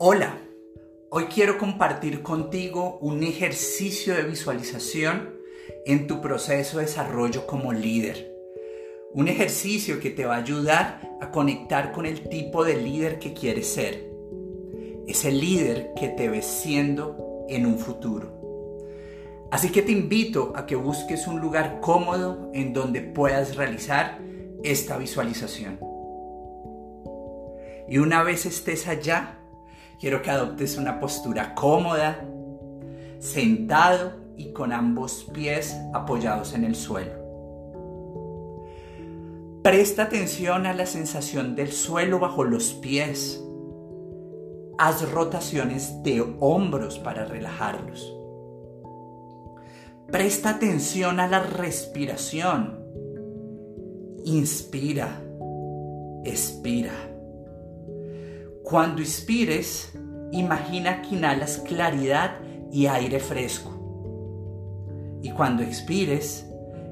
Hola, hoy quiero compartir contigo un ejercicio de visualización en tu proceso de desarrollo como líder. Un ejercicio que te va a ayudar a conectar con el tipo de líder que quieres ser. Ese líder que te ves siendo en un futuro. Así que te invito a que busques un lugar cómodo en donde puedas realizar esta visualización. Y una vez estés allá, quiero que adoptes una postura cómoda, sentado y con ambos pies apoyados en el suelo. Presta atención a la sensación del suelo bajo los pies. Haz rotaciones de hombros para relajarlos. Presta atención a la respiración. Inspira, expira. Cuando inspires, imagina que inhalas claridad y aire fresco. Y cuando expires,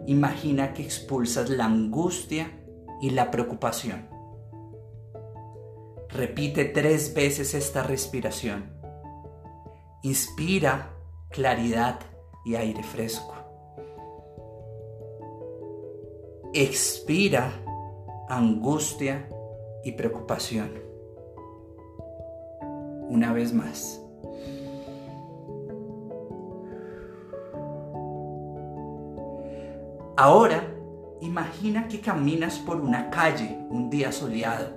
imagina que expulsas la angustia y la preocupación. Repite tres veces esta respiración. Inspira claridad y aire fresco. Expira angustia y preocupación. Una vez más. Ahora, imagina que caminas por una calle un día soleado.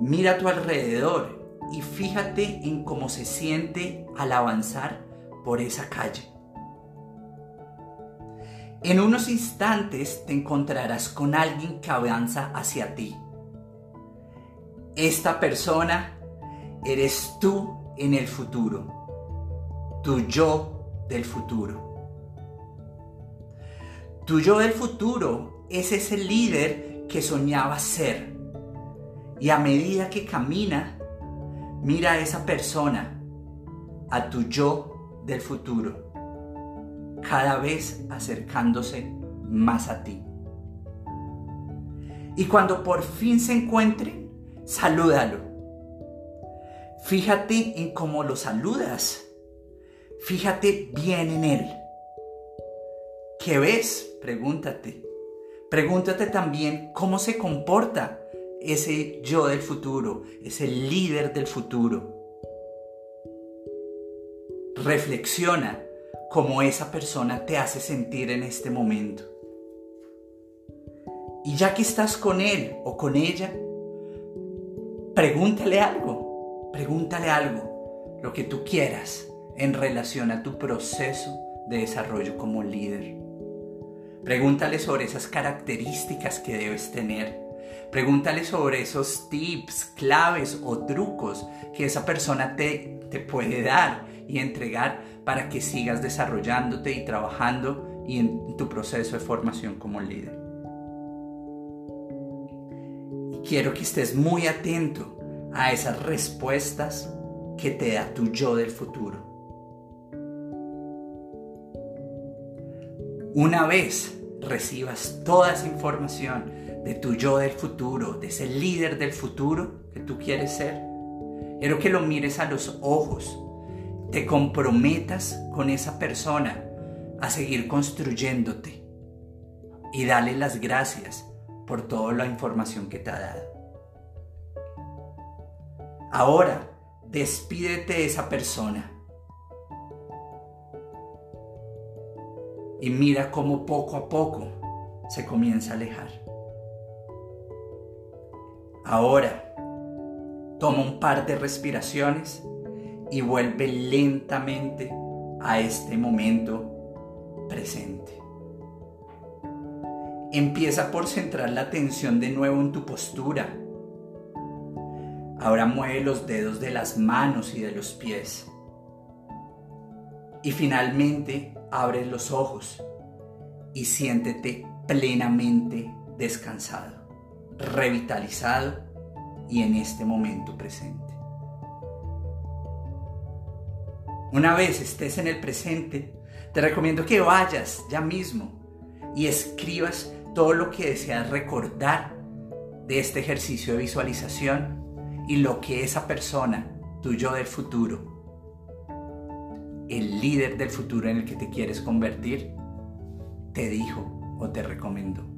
Mira a tu alrededor y fíjate en cómo se siente al avanzar por esa calle. En unos instantes te encontrarás con alguien que avanza hacia ti. Esta persona eres tú en el futuro, tu yo del futuro. Tu yo del futuro es ese líder que soñaba ser. Y a medida que camina, mira a esa persona, a tu yo del futuro cada vez acercándose más a ti. Y cuando por fin se encuentren, salúdalo. Fíjate en cómo lo saludas. Fíjate bien en él. ¿Qué ves? Pregúntate. Pregúntate también cómo se comporta ese yo del futuro, ese líder del futuro. Reflexiona como esa persona te hace sentir en este momento. Y ya que estás con él o con ella, pregúntale algo, pregúntale algo, lo que tú quieras en relación a tu proceso de desarrollo como líder. Pregúntale sobre esas características que debes tener. Pregúntale sobre esos tips, claves o trucos que esa persona te, te puede dar y entregar para que sigas desarrollándote y trabajando y en tu proceso de formación como líder. Y quiero que estés muy atento a esas respuestas que te da tu yo del futuro. Una vez recibas toda esa información de tu yo del futuro, de ese líder del futuro que tú quieres ser, quiero que lo mires a los ojos te comprometas con esa persona a seguir construyéndote y dale las gracias por toda la información que te ha dado. Ahora, despídete de esa persona y mira cómo poco a poco se comienza a alejar. Ahora, toma un par de respiraciones y vuelve lentamente a este momento presente. Empieza por centrar la atención de nuevo en tu postura. Ahora mueve los dedos de las manos y de los pies. Y finalmente abre los ojos y siéntete plenamente descansado, revitalizado y en este momento presente. Una vez estés en el presente, te recomiendo que vayas ya mismo y escribas todo lo que deseas recordar de este ejercicio de visualización y lo que esa persona tu yo del futuro, el líder del futuro en el que te quieres convertir, te dijo o te recomendó.